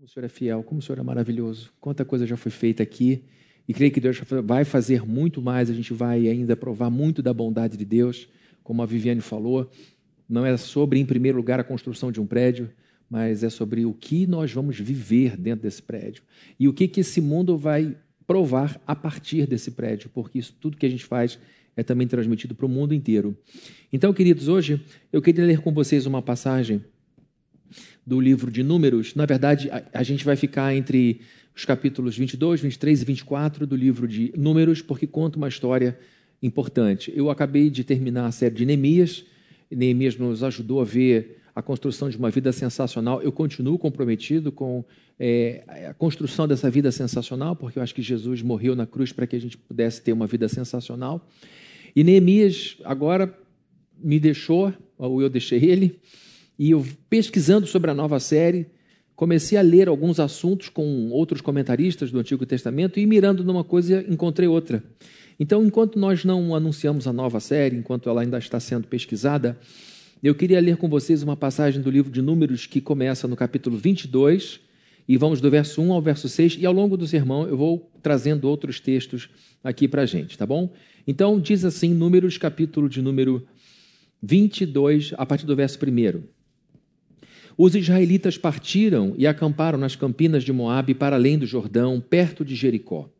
Como o Senhor é fiel, como o Senhor é maravilhoso. Quanta coisa já foi feita aqui. E creio que Deus vai fazer muito mais. A gente vai ainda provar muito da bondade de Deus. Como a Viviane falou, não é sobre, em primeiro lugar, a construção de um prédio, mas é sobre o que nós vamos viver dentro desse prédio. E o que, que esse mundo vai provar a partir desse prédio, porque isso tudo que a gente faz é também transmitido para o mundo inteiro. Então, queridos, hoje eu queria ler com vocês uma passagem do livro de Números. Na verdade, a, a gente vai ficar entre os capítulos 22, 23 e 24 do livro de Números, porque conta uma história importante. Eu acabei de terminar a série de Neemias. Neemias nos ajudou a ver a construção de uma vida sensacional. Eu continuo comprometido com é, a construção dessa vida sensacional, porque eu acho que Jesus morreu na cruz para que a gente pudesse ter uma vida sensacional. E Neemias agora me deixou, ou eu deixei ele, e eu, pesquisando sobre a nova série, comecei a ler alguns assuntos com outros comentaristas do Antigo Testamento e mirando numa coisa, encontrei outra. Então, enquanto nós não anunciamos a nova série, enquanto ela ainda está sendo pesquisada, eu queria ler com vocês uma passagem do livro de Números que começa no capítulo 22 e vamos do verso 1 ao verso 6 e ao longo do sermão eu vou trazendo outros textos aqui para a gente, tá bom? Então, diz assim, Números, capítulo de número 22, a partir do verso 1. Os israelitas partiram e acamparam nas campinas de Moabe para além do Jordão, perto de Jericó.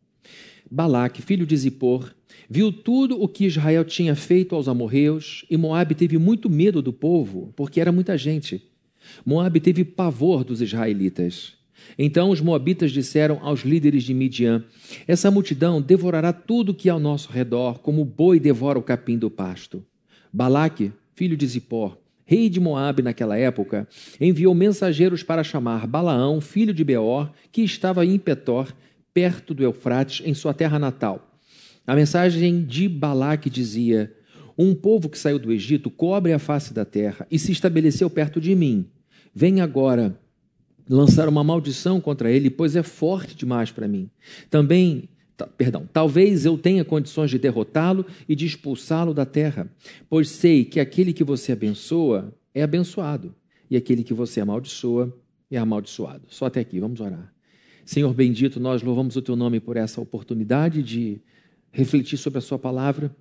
Balaque, filho de Zippor, viu tudo o que Israel tinha feito aos amorreus, e Moabe teve muito medo do povo, porque era muita gente. Moabe teve pavor dos israelitas. Então os moabitas disseram aos líderes de Midian: Essa multidão devorará tudo que há ao nosso redor, como o boi devora o capim do pasto. Balaque, filho de Zippor, rei de Moabe naquela época, enviou mensageiros para chamar Balaão, filho de Beor, que estava em Petor, perto do Eufrates, em sua terra natal. A mensagem de Balaque dizia: Um povo que saiu do Egito cobre a face da terra e se estabeleceu perto de mim. Vem agora lançar uma maldição contra ele, pois é forte demais para mim. Também perdão, talvez eu tenha condições de derrotá-lo e de expulsá-lo da terra, pois sei que aquele que você abençoa é abençoado, e aquele que você amaldiçoa é amaldiçoado. Só até aqui, vamos orar. Senhor bendito, nós louvamos o teu nome por essa oportunidade de refletir sobre a sua palavra.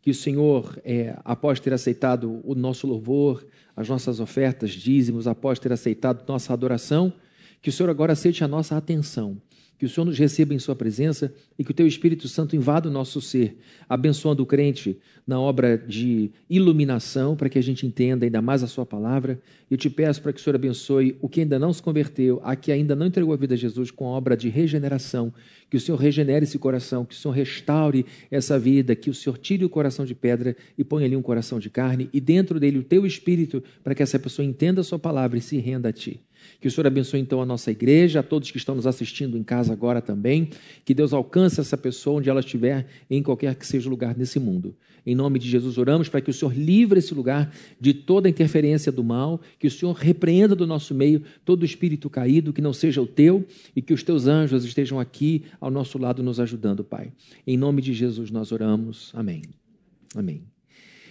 Que o Senhor, é, após ter aceitado o nosso louvor, as nossas ofertas, dízimos, após ter aceitado nossa adoração, que o Senhor agora aceite a nossa atenção que o Senhor nos receba em Sua presença e que o Teu Espírito Santo invada o nosso ser, abençoando o crente na obra de iluminação, para que a gente entenda ainda mais a Sua palavra. E eu te peço para que o Senhor abençoe o que ainda não se converteu, a que ainda não entregou a vida a Jesus, com a obra de regeneração. Que o Senhor regenere esse coração, que o Senhor restaure essa vida, que o Senhor tire o coração de pedra e ponha ali um coração de carne e dentro dele o Teu Espírito, para que essa pessoa entenda a Sua palavra e se renda a Ti. Que o Senhor abençoe então a nossa igreja, a todos que estão nos assistindo em casa agora também. Que Deus alcance essa pessoa onde ela estiver, em qualquer que seja o lugar nesse mundo. Em nome de Jesus oramos para que o Senhor livre esse lugar de toda interferência do mal, que o Senhor repreenda do nosso meio todo espírito caído, que não seja o teu, e que os teus anjos estejam aqui ao nosso lado nos ajudando, Pai. Em nome de Jesus nós oramos. Amém. Amém.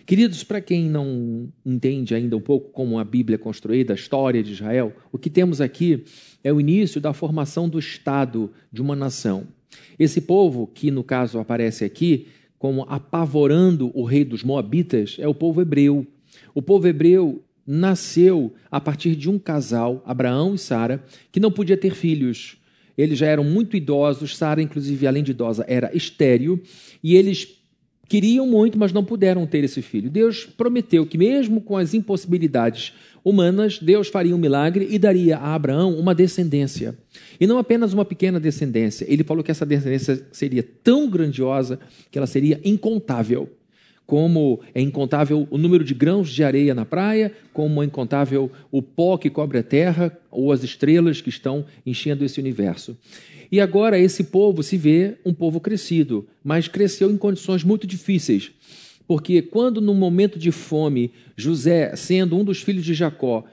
Queridos, para quem não entende ainda um pouco como a Bíblia é construída, a história de Israel, o que temos aqui é o início da formação do Estado de uma nação. Esse povo, que no caso aparece aqui como apavorando o rei dos Moabitas, é o povo hebreu. O povo hebreu nasceu a partir de um casal, Abraão e Sara, que não podia ter filhos. Eles já eram muito idosos, Sara, inclusive, além de idosa, era estéril, e eles queriam muito, mas não puderam ter esse filho. Deus prometeu que, mesmo com as impossibilidades humanas, Deus faria um milagre e daria a Abraão uma descendência. E não apenas uma pequena descendência. Ele falou que essa descendência seria tão grandiosa que ela seria incontável. Como é incontável o número de grãos de areia na praia, como é incontável o pó que cobre a terra ou as estrelas que estão enchendo esse universo. E agora esse povo se vê um povo crescido, mas cresceu em condições muito difíceis. Porque quando no momento de fome, José, sendo um dos filhos de Jacó,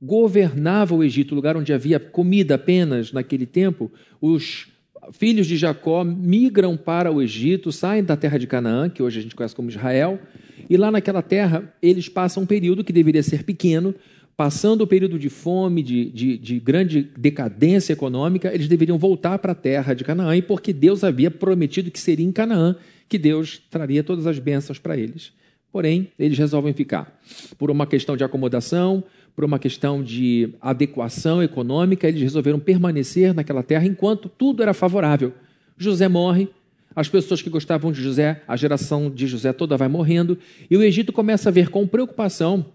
governava o Egito, lugar onde havia comida apenas naquele tempo, os filhos de Jacó migram para o Egito, saem da terra de Canaã, que hoje a gente conhece como Israel, e lá naquela terra eles passam um período que deveria ser pequeno, passando o período de fome, de, de, de grande decadência econômica, eles deveriam voltar para a terra de Canaã, e porque Deus havia prometido que seria em Canaã que Deus traria todas as bênçãos para eles. Porém, eles resolvem ficar. Por uma questão de acomodação, por uma questão de adequação econômica, eles resolveram permanecer naquela terra enquanto tudo era favorável. José morre, as pessoas que gostavam de José, a geração de José toda vai morrendo, e o Egito começa a ver com preocupação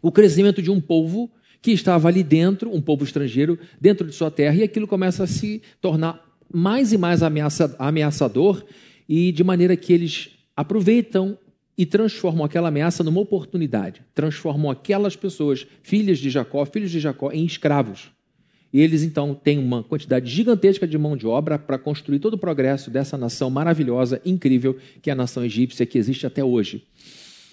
o crescimento de um povo que estava ali dentro, um povo estrangeiro, dentro de sua terra, e aquilo começa a se tornar mais e mais ameaça, ameaçador, e de maneira que eles aproveitam e transformam aquela ameaça numa oportunidade. Transformam aquelas pessoas, filhas de Jacó, filhos de Jacó, em escravos. E eles então têm uma quantidade gigantesca de mão de obra para construir todo o progresso dessa nação maravilhosa, incrível, que é a nação egípcia que existe até hoje.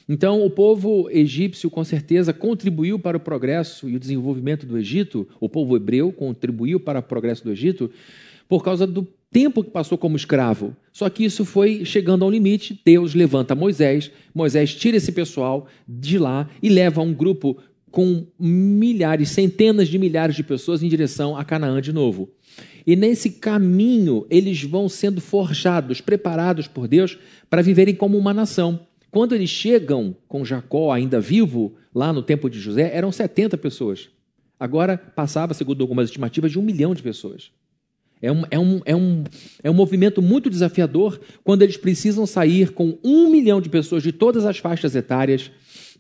Então, o povo egípcio, com certeza, contribuiu para o progresso e o desenvolvimento do Egito, o povo hebreu contribuiu para o progresso do Egito, por causa do tempo que passou como escravo. Só que isso foi chegando ao limite. Deus levanta Moisés, Moisés tira esse pessoal de lá e leva um grupo com milhares, centenas de milhares de pessoas em direção a Canaã de novo. E nesse caminho, eles vão sendo forjados, preparados por Deus para viverem como uma nação. Quando eles chegam com Jacó ainda vivo, lá no tempo de José, eram 70 pessoas. Agora passava, segundo algumas estimativas, de um milhão de pessoas. É um, é, um, é, um, é um movimento muito desafiador quando eles precisam sair com um milhão de pessoas de todas as faixas etárias,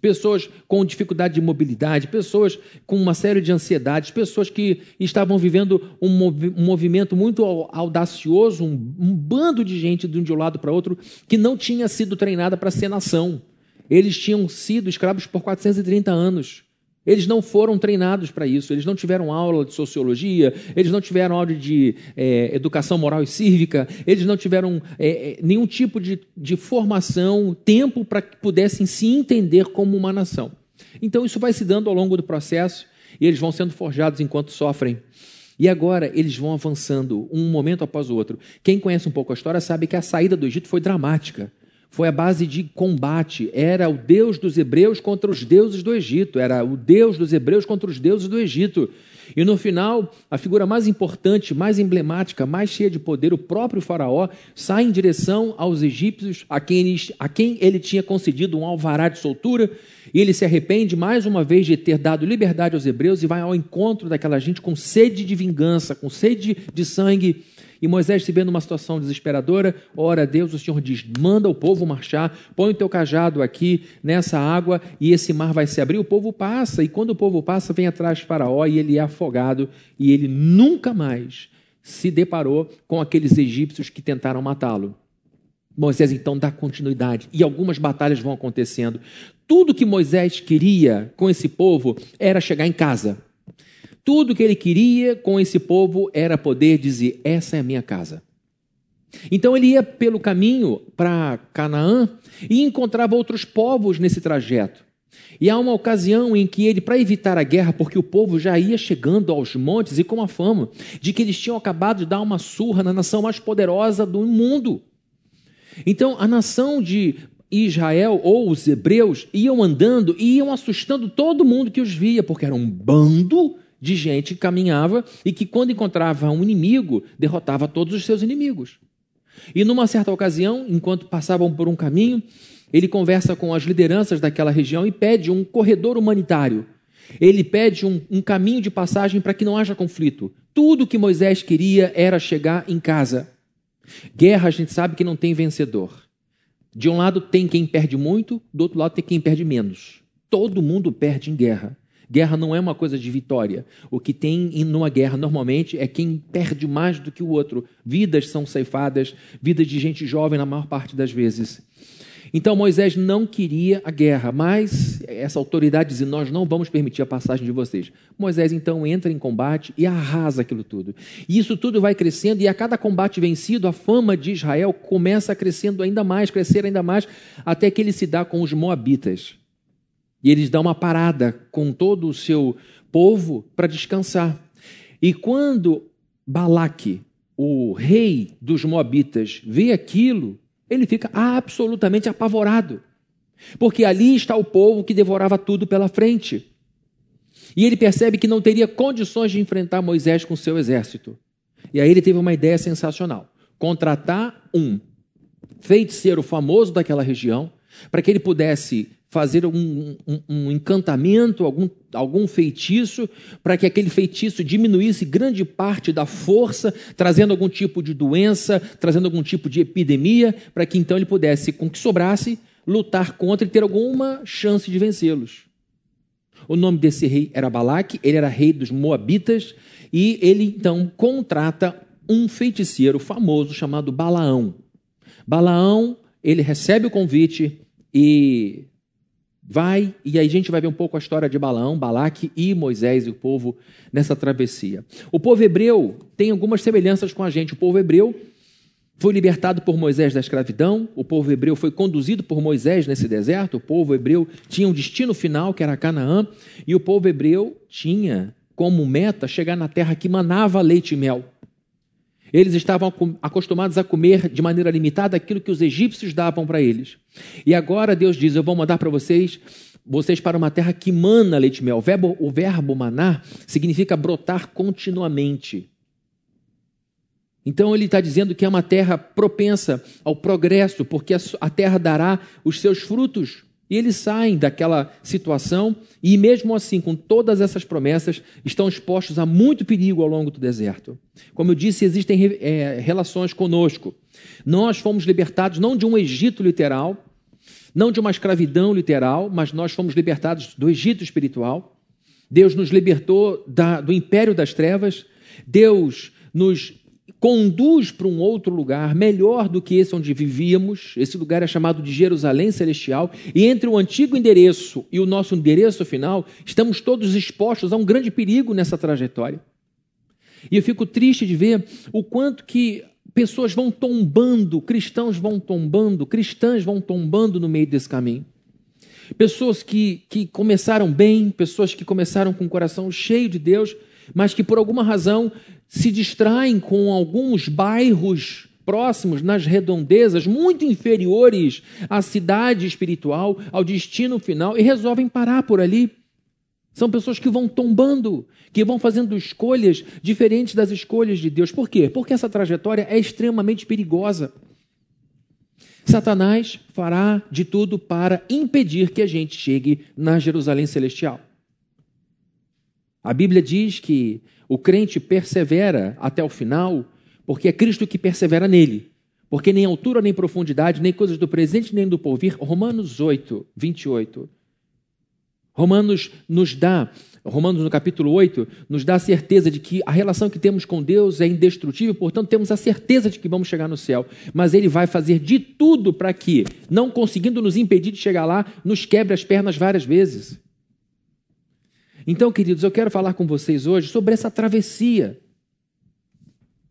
pessoas com dificuldade de mobilidade, pessoas com uma série de ansiedades, pessoas que estavam vivendo um, movi um movimento muito audacioso, um, um bando de gente de um, de um lado para outro que não tinha sido treinada para ser nação. Eles tinham sido escravos por 430 anos. Eles não foram treinados para isso, eles não tiveram aula de sociologia, eles não tiveram aula de é, educação moral e cívica, eles não tiveram é, nenhum tipo de, de formação, tempo para que pudessem se entender como uma nação. Então isso vai se dando ao longo do processo e eles vão sendo forjados enquanto sofrem. E agora eles vão avançando um momento após o outro. Quem conhece um pouco a história sabe que a saída do Egito foi dramática foi a base de combate. Era o Deus dos hebreus contra os deuses do Egito. Era o Deus dos hebreus contra os deuses do Egito. E no final, a figura mais importante, mais emblemática, mais cheia de poder, o próprio Faraó, sai em direção aos egípcios, a quem ele, a quem ele tinha concedido um alvará de soltura, e ele se arrepende mais uma vez de ter dado liberdade aos hebreus e vai ao encontro daquela gente com sede de vingança, com sede de sangue e Moisés se vê numa situação desesperadora, ora a Deus, o Senhor diz: manda o povo marchar, põe o teu cajado aqui nessa água e esse mar vai se abrir. O povo passa, e quando o povo passa, vem atrás Faraó e ele é afogado, e ele nunca mais se deparou com aqueles egípcios que tentaram matá-lo. Moisés então dá continuidade e algumas batalhas vão acontecendo. Tudo que Moisés queria com esse povo era chegar em casa. Tudo que ele queria com esse povo era poder dizer: Essa é a minha casa. Então ele ia pelo caminho para Canaã e encontrava outros povos nesse trajeto. E há uma ocasião em que ele, para evitar a guerra, porque o povo já ia chegando aos montes e com a fama de que eles tinham acabado de dar uma surra na nação mais poderosa do mundo. Então a nação de Israel ou os hebreus iam andando e iam assustando todo mundo que os via, porque era um bando de gente que caminhava e que, quando encontrava um inimigo, derrotava todos os seus inimigos. E numa certa ocasião, enquanto passavam por um caminho, ele conversa com as lideranças daquela região e pede um corredor humanitário. Ele pede um, um caminho de passagem para que não haja conflito. Tudo que Moisés queria era chegar em casa. Guerra, a gente sabe que não tem vencedor. De um lado tem quem perde muito, do outro lado tem quem perde menos. Todo mundo perde em guerra. Guerra não é uma coisa de vitória. O que tem numa guerra normalmente é quem perde mais do que o outro. Vidas são ceifadas, vidas de gente jovem na maior parte das vezes. Então Moisés não queria a guerra, mas essa autoridade dizia: Nós não vamos permitir a passagem de vocês. Moisés então entra em combate e arrasa aquilo tudo. E isso tudo vai crescendo, e a cada combate vencido, a fama de Israel começa crescendo ainda mais, crescer ainda mais, até que ele se dá com os Moabitas. E eles dão uma parada com todo o seu povo para descansar. E quando Balaque, o rei dos Moabitas, vê aquilo, ele fica absolutamente apavorado. Porque ali está o povo que devorava tudo pela frente. E ele percebe que não teria condições de enfrentar Moisés com seu exército. E aí ele teve uma ideia sensacional: contratar um feiticeiro famoso daquela região para que ele pudesse fazer um, um, um, encantamento, algum, algum feitiço, para que aquele feitiço diminuísse grande parte da força, trazendo algum tipo de doença, trazendo algum tipo de epidemia, para que então ele pudesse, com o que sobrasse, lutar contra e ter alguma chance de vencê-los. O nome desse rei era Balaque, ele era rei dos Moabitas, e ele então contrata um feiticeiro famoso chamado Balaão. Balaão, ele recebe o convite e vai, e aí a gente vai ver um pouco a história de Balaão, Balaque e Moisés e o povo nessa travessia. O povo hebreu tem algumas semelhanças com a gente. O povo hebreu foi libertado por Moisés da escravidão, o povo hebreu foi conduzido por Moisés nesse deserto, o povo hebreu tinha um destino final, que era Canaã, e o povo hebreu tinha como meta chegar na terra que manava leite e mel. Eles estavam acostumados a comer de maneira limitada aquilo que os egípcios davam para eles. E agora Deus diz: Eu vou mandar para vocês vocês para uma terra que mana leite e mel. O verbo, o verbo manar significa brotar continuamente. Então ele está dizendo que é uma terra propensa ao progresso, porque a terra dará os seus frutos. E eles saem daquela situação e, mesmo assim, com todas essas promessas, estão expostos a muito perigo ao longo do deserto. Como eu disse, existem é, relações conosco. Nós fomos libertados não de um Egito literal, não de uma escravidão literal, mas nós fomos libertados do Egito espiritual. Deus nos libertou da, do império das trevas. Deus nos conduz para um outro lugar melhor do que esse onde vivíamos. Esse lugar é chamado de Jerusalém Celestial. E entre o antigo endereço e o nosso endereço final, estamos todos expostos a um grande perigo nessa trajetória. E eu fico triste de ver o quanto que pessoas vão tombando, cristãos vão tombando, cristãs vão tombando no meio desse caminho. Pessoas que, que começaram bem, pessoas que começaram com o coração cheio de Deus, mas que por alguma razão se distraem com alguns bairros próximos, nas redondezas, muito inferiores à cidade espiritual, ao destino final, e resolvem parar por ali. São pessoas que vão tombando, que vão fazendo escolhas diferentes das escolhas de Deus. Por quê? Porque essa trajetória é extremamente perigosa. Satanás fará de tudo para impedir que a gente chegue na Jerusalém celestial. A Bíblia diz que o crente persevera até o final, porque é Cristo que persevera nele. Porque nem altura, nem profundidade, nem coisas do presente, nem do porvir. Romanos 8, 28. Romanos nos dá, Romanos no capítulo 8, nos dá a certeza de que a relação que temos com Deus é indestrutível, portanto, temos a certeza de que vamos chegar no céu. Mas Ele vai fazer de tudo para que, não conseguindo nos impedir de chegar lá, nos quebre as pernas várias vezes. Então, queridos, eu quero falar com vocês hoje sobre essa travessia.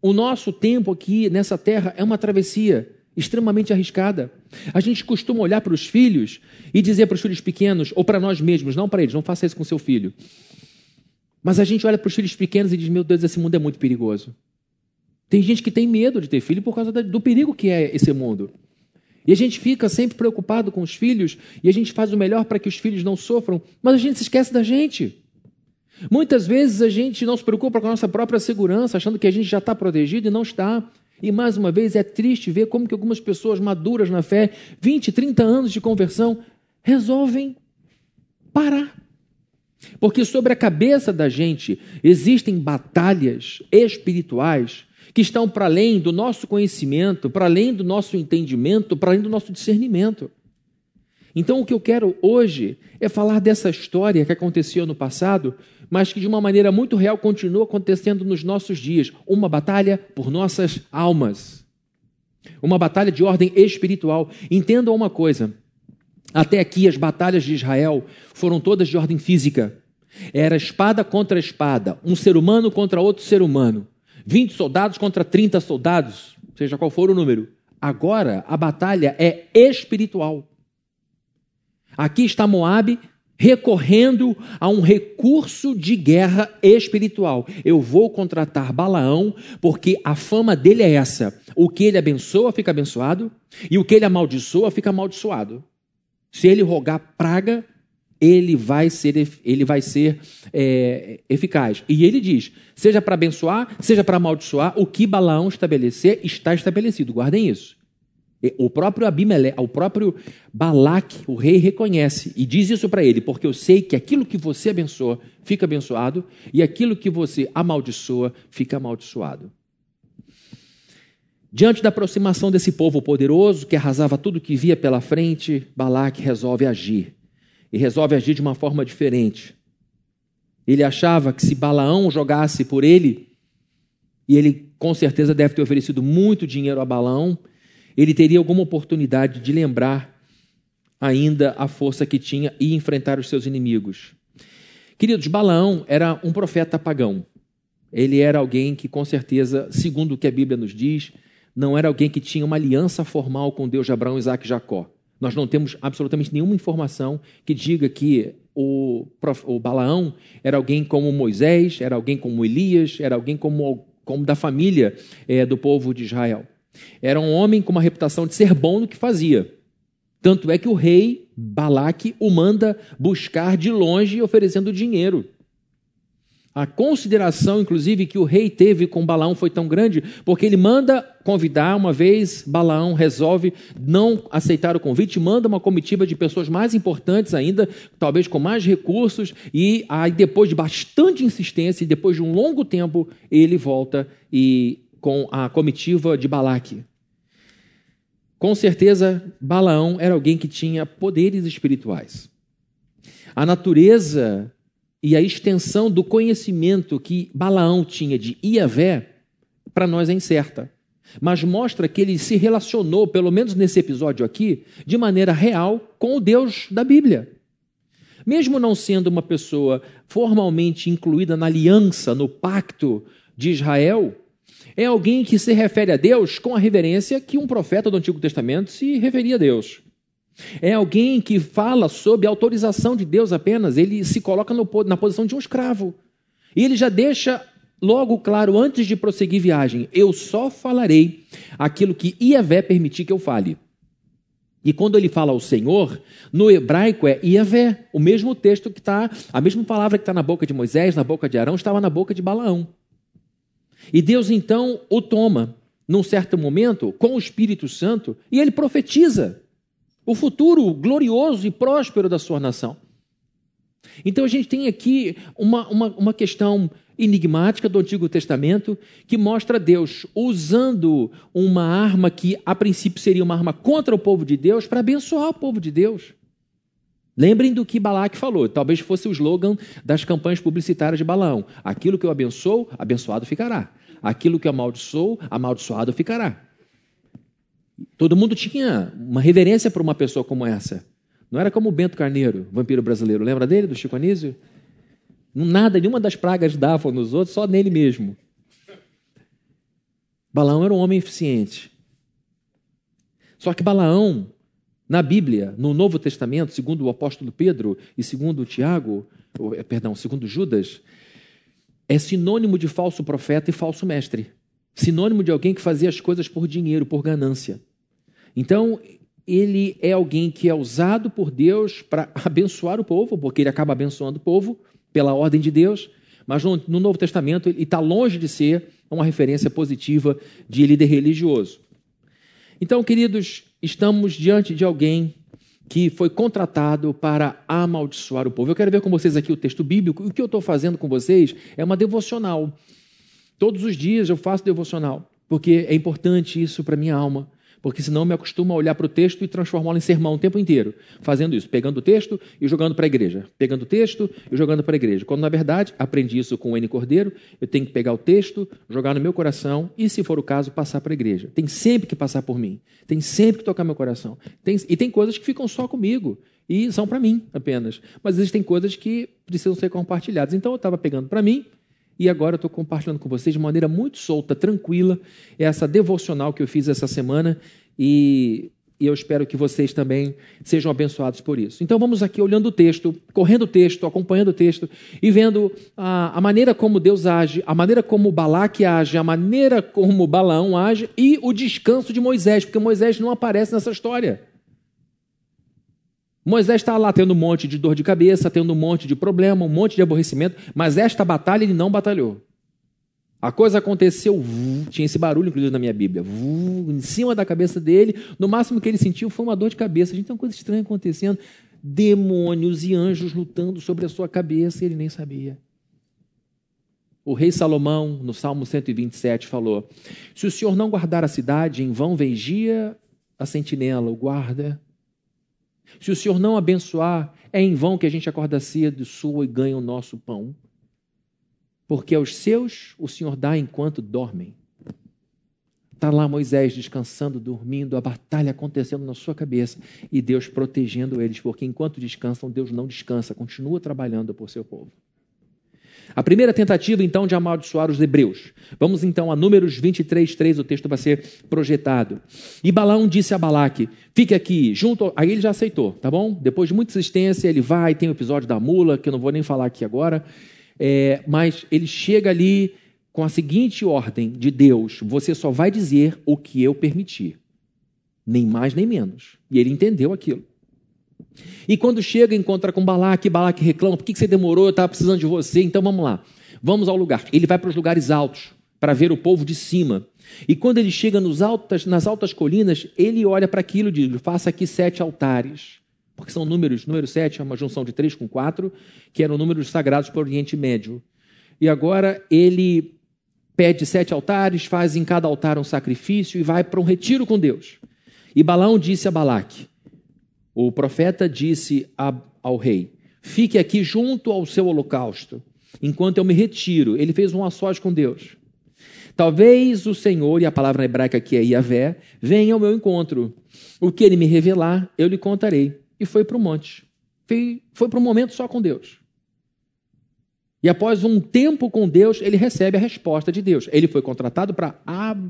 O nosso tempo aqui nessa terra é uma travessia extremamente arriscada. A gente costuma olhar para os filhos e dizer para os filhos pequenos, ou para nós mesmos, não para eles, não faça isso com seu filho. Mas a gente olha para os filhos pequenos e diz: Meu Deus, esse mundo é muito perigoso. Tem gente que tem medo de ter filho por causa do perigo que é esse mundo. E a gente fica sempre preocupado com os filhos e a gente faz o melhor para que os filhos não sofram, mas a gente se esquece da gente. Muitas vezes a gente não se preocupa com a nossa própria segurança, achando que a gente já está protegido e não está. E mais uma vez é triste ver como que algumas pessoas maduras na fé, 20, 30 anos de conversão, resolvem parar. Porque sobre a cabeça da gente existem batalhas espirituais que estão para além do nosso conhecimento, para além do nosso entendimento, para além do nosso discernimento. Então, o que eu quero hoje é falar dessa história que aconteceu no passado, mas que de uma maneira muito real continua acontecendo nos nossos dias uma batalha por nossas almas. Uma batalha de ordem espiritual. Entendam uma coisa: até aqui as batalhas de Israel foram todas de ordem física. Era espada contra espada, um ser humano contra outro ser humano. 20 soldados contra 30 soldados, seja qual for o número. Agora a batalha é espiritual. Aqui está Moabe recorrendo a um recurso de guerra espiritual. Eu vou contratar Balaão porque a fama dele é essa: o que ele abençoa fica abençoado e o que ele amaldiçoa fica amaldiçoado. Se ele rogar praga, ele vai ser, ele vai ser é, eficaz. E ele diz: seja para abençoar, seja para amaldiçoar, o que Balaão estabelecer está estabelecido. Guardem isso. O próprio Abimeleque, o próprio Balaque, o rei, reconhece e diz isso para ele, porque eu sei que aquilo que você abençoa fica abençoado e aquilo que você amaldiçoa fica amaldiçoado. Diante da aproximação desse povo poderoso que arrasava tudo que via pela frente, Balaque resolve agir e resolve agir de uma forma diferente. Ele achava que se Balaão jogasse por ele, e ele com certeza deve ter oferecido muito dinheiro a Balaão, ele teria alguma oportunidade de lembrar ainda a força que tinha e enfrentar os seus inimigos. Queridos, Balaão era um profeta pagão. Ele era alguém que, com certeza, segundo o que a Bíblia nos diz, não era alguém que tinha uma aliança formal com Deus de Abraão, Isaac e Jacó. Nós não temos absolutamente nenhuma informação que diga que o, o Balaão era alguém como Moisés, era alguém como Elias, era alguém como, como da família é, do povo de Israel. Era um homem com uma reputação de ser bom no que fazia. Tanto é que o rei Balaque o manda buscar de longe oferecendo dinheiro. A consideração, inclusive, que o rei teve com Balaão foi tão grande, porque ele manda convidar uma vez, Balaão resolve não aceitar o convite, manda uma comitiva de pessoas mais importantes ainda, talvez com mais recursos, e aí depois de bastante insistência e depois de um longo tempo, ele volta e com a comitiva de Balaque. Com certeza, Balaão era alguém que tinha poderes espirituais. A natureza e a extensão do conhecimento que Balaão tinha de Iavé, para nós é incerta. Mas mostra que ele se relacionou, pelo menos nesse episódio aqui, de maneira real com o Deus da Bíblia. Mesmo não sendo uma pessoa formalmente incluída na aliança, no pacto de Israel, é alguém que se refere a Deus com a reverência que um profeta do Antigo Testamento se referia a Deus. É alguém que fala sob autorização de Deus apenas, ele se coloca no, na posição de um escravo. E ele já deixa logo claro, antes de prosseguir viagem: eu só falarei aquilo que Iavé permitir que eu fale. E quando ele fala ao Senhor, no hebraico é Iavé, o mesmo texto que está, a mesma palavra que está na boca de Moisés, na boca de Arão, estava na boca de Balaão. E Deus então o toma, num certo momento, com o Espírito Santo, e ele profetiza o futuro glorioso e próspero da sua nação. Então a gente tem aqui uma, uma, uma questão enigmática do Antigo Testamento que mostra Deus usando uma arma que a princípio seria uma arma contra o povo de Deus para abençoar o povo de Deus. Lembrem do que Balaque falou, talvez fosse o slogan das campanhas publicitárias de Balaão: aquilo que eu abençoo, abençoado ficará. Aquilo que eu amaldiçoo, amaldiçoado ficará. Todo mundo tinha uma reverência para uma pessoa como essa. Não era como o Bento Carneiro, vampiro brasileiro. Lembra dele, do Chico Anísio? Nada, nenhuma das pragas davam nos outros, só nele mesmo. Balaão era um homem eficiente. Só que Balaão, na Bíblia, no Novo Testamento, segundo o apóstolo Pedro e segundo Tiago, eh, perdão, segundo Judas, é sinônimo de falso profeta e falso mestre. Sinônimo de alguém que fazia as coisas por dinheiro, por ganância. Então, ele é alguém que é usado por Deus para abençoar o povo, porque ele acaba abençoando o povo pela ordem de Deus, mas no Novo Testamento ele está longe de ser uma referência positiva de líder religioso. Então, queridos, estamos diante de alguém que foi contratado para amaldiçoar o povo. Eu quero ver com vocês aqui o texto bíblico. O que eu estou fazendo com vocês é uma devocional. Todos os dias eu faço devocional, porque é importante isso para minha alma porque senão eu me acostumo a olhar para o texto e transformá-lo em sermão o tempo inteiro, fazendo isso, pegando o texto e jogando para a igreja, pegando o texto e jogando para a igreja. Quando na verdade aprendi isso com o N Cordeiro, eu tenho que pegar o texto, jogar no meu coração e, se for o caso, passar para a igreja. Tem sempre que passar por mim, tem sempre que tocar meu coração. Tem, e tem coisas que ficam só comigo e são para mim apenas, mas existem coisas que precisam ser compartilhadas. Então eu estava pegando para mim e agora eu estou compartilhando com vocês de maneira muito solta, tranquila, essa devocional que eu fiz essa semana e, eu espero que vocês também sejam abençoados por isso. Então vamos aqui olhando o texto, correndo o texto, acompanhando o texto e vendo a, a maneira como Deus age, a maneira como Balaque age, a maneira como Balaão age e o descanso de Moisés, porque Moisés não aparece nessa história. Moisés está lá tendo um monte de dor de cabeça, tendo um monte de problema, um monte de aborrecimento, mas esta batalha ele não batalhou. A coisa aconteceu, tinha esse barulho, inclusive, na minha Bíblia, em cima da cabeça dele. No máximo que ele sentiu foi uma dor de cabeça. A gente tem uma coisa estranha acontecendo. Demônios e anjos lutando sobre a sua cabeça e ele nem sabia. O rei Salomão, no Salmo 127, falou: Se o senhor não guardar a cidade, em vão vigia a sentinela, o guarda. Se o senhor não abençoar, é em vão que a gente acorda cedo, sua e ganha o nosso pão porque aos seus o Senhor dá enquanto dormem. Está lá Moisés descansando, dormindo, a batalha acontecendo na sua cabeça e Deus protegendo eles, porque enquanto descansam, Deus não descansa, continua trabalhando por seu povo. A primeira tentativa, então, de amaldiçoar os hebreus. Vamos então a Números 23, 3, o texto vai ser projetado. E Balaão disse a Balaque: fique aqui, junto. Aí ele já aceitou, tá bom? Depois de muita insistência, ele vai, tem o episódio da mula, que eu não vou nem falar aqui agora. É, mas ele chega ali com a seguinte ordem de Deus: você só vai dizer o que eu permitir, nem mais nem menos. E ele entendeu aquilo. E quando chega, encontra com Balaque, Balaque reclama: por que você demorou? Eu estava precisando de você. Então vamos lá, vamos ao lugar. Ele vai para os lugares altos para ver o povo de cima. E quando ele chega altas, nas altas colinas, ele olha para aquilo e diz: faça aqui sete altares porque são números, número 7 é uma junção de 3 com 4, que eram números sagrados para o Oriente Médio. E agora ele pede sete altares, faz em cada altar um sacrifício e vai para um retiro com Deus. E Balaão disse a Balaque, o profeta disse a, ao rei, fique aqui junto ao seu holocausto, enquanto eu me retiro. Ele fez um açós com Deus. Talvez o Senhor, e a palavra hebraica aqui é Yahvé, venha ao meu encontro. O que ele me revelar, eu lhe contarei e foi para o monte. Foi, foi para um momento só com Deus. E após um tempo com Deus, ele recebe a resposta de Deus. Ele foi contratado para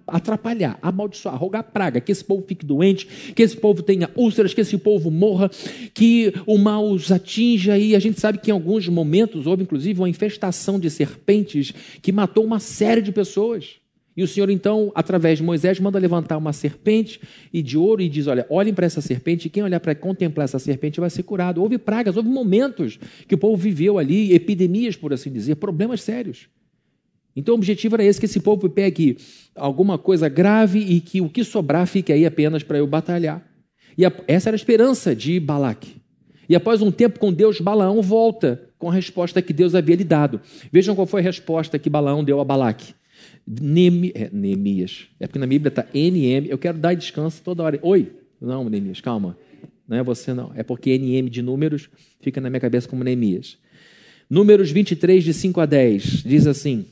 atrapalhar, amaldiçoar, rogar praga, que esse povo fique doente, que esse povo tenha úlceras, que esse povo morra, que o mal os atinja. E a gente sabe que em alguns momentos houve, inclusive, uma infestação de serpentes que matou uma série de pessoas. E o Senhor, então, através de Moisés, manda levantar uma serpente e de ouro e diz: Olha, olhem para essa serpente, e quem olhar para contemplar essa serpente vai ser curado. Houve pragas, houve momentos que o povo viveu ali, epidemias, por assim dizer, problemas sérios. Então o objetivo era esse: que esse povo pegue alguma coisa grave e que o que sobrar fique aí apenas para eu batalhar. E essa era a esperança de Balaque. E após um tempo com Deus, Balaão volta com a resposta que Deus havia lhe dado. Vejam qual foi a resposta que Balaão deu a Balaque. Nemi, é, Neemias. É porque na Bíblia está NM. Eu quero dar descanso toda hora. Oi? Não, Neemias, calma. Não é você, não. É porque NM de números fica na minha cabeça como Neemias. Números 23, de 5 a 10, diz assim: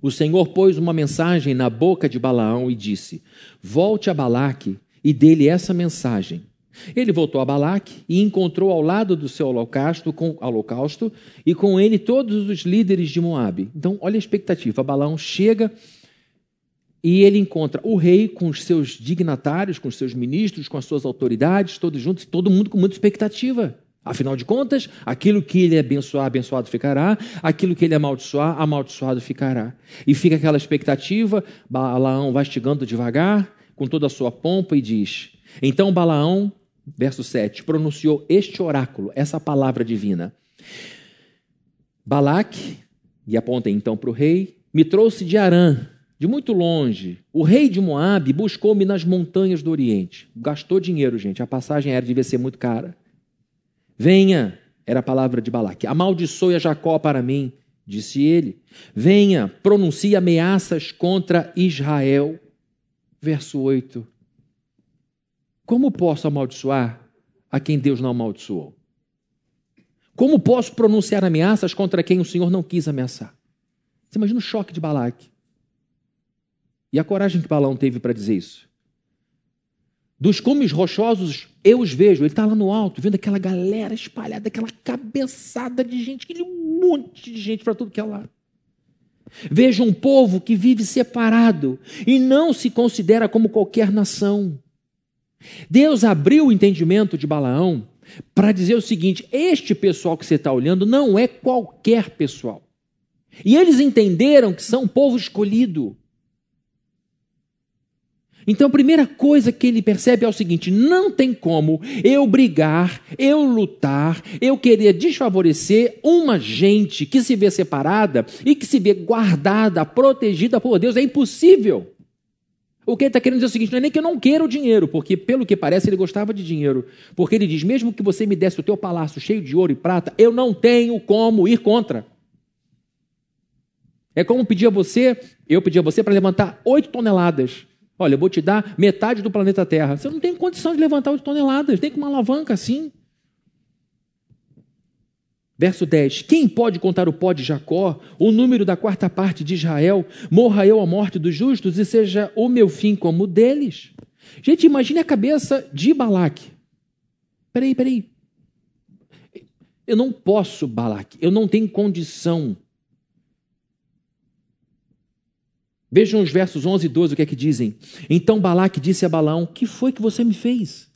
O Senhor pôs uma mensagem na boca de Balaão e disse: Volte a Balaque e dê-lhe essa mensagem. Ele voltou a Balaque e encontrou ao lado do seu holocausto, com, holocausto e com ele todos os líderes de Moabe. Então, olha a expectativa. Balaão chega e ele encontra o rei com os seus dignatários, com os seus ministros, com as suas autoridades, todos juntos, todo mundo com muita expectativa. Afinal de contas, aquilo que ele abençoar, abençoado ficará, aquilo que ele amaldiçoar, amaldiçoado ficará. E fica aquela expectativa, Balaão vai chegando devagar, com toda a sua pompa, e diz: Então Balaão verso 7, pronunciou este oráculo, essa palavra divina. Balaque, e aponta então para o rei, me trouxe de Arã, de muito longe. O rei de Moabe buscou-me nas montanhas do Oriente. Gastou dinheiro, gente. A passagem aérea devia ser muito cara. Venha, era a palavra de Balaque. Amaldiçoe a Jacó para mim, disse ele. Venha, pronuncie ameaças contra Israel. Verso 8. Como posso amaldiçoar a quem Deus não amaldiçoou? Como posso pronunciar ameaças contra quem o Senhor não quis ameaçar? Você imagina o choque de Balaque. E a coragem que Balaão teve para dizer isso. Dos cumes rochosos eu os vejo. Ele está lá no alto, vendo aquela galera espalhada, aquela cabeçada de gente, aquele monte de gente para tudo que é lado. Vejo um povo que vive separado e não se considera como qualquer nação. Deus abriu o entendimento de Balaão para dizer o seguinte: este pessoal que você está olhando não é qualquer pessoal. E eles entenderam que são um povo escolhido. Então a primeira coisa que ele percebe é o seguinte: não tem como eu brigar, eu lutar, eu querer desfavorecer uma gente que se vê separada e que se vê guardada, protegida por Deus. É impossível. O que ele está querendo dizer é o seguinte: não é nem que eu não quero o dinheiro, porque pelo que parece ele gostava de dinheiro. Porque ele diz: mesmo que você me desse o teu palácio cheio de ouro e prata, eu não tenho como ir contra. É como pedir a você, eu pedi a você para levantar oito toneladas. Olha, eu vou te dar metade do planeta Terra. Você não tem condição de levantar 8 toneladas, tem com uma alavanca assim. Verso 10: Quem pode contar o pó de Jacó, o número da quarta parte de Israel? Morra eu a morte dos justos e seja o meu fim como o deles. Gente, imagine a cabeça de Balaque. Peraí, peraí. Eu não posso, Balaque, eu não tenho condição Vejam os versos 11 e 12, o que é que dizem. Então Balaque disse a Balaão: Que foi que você me fez?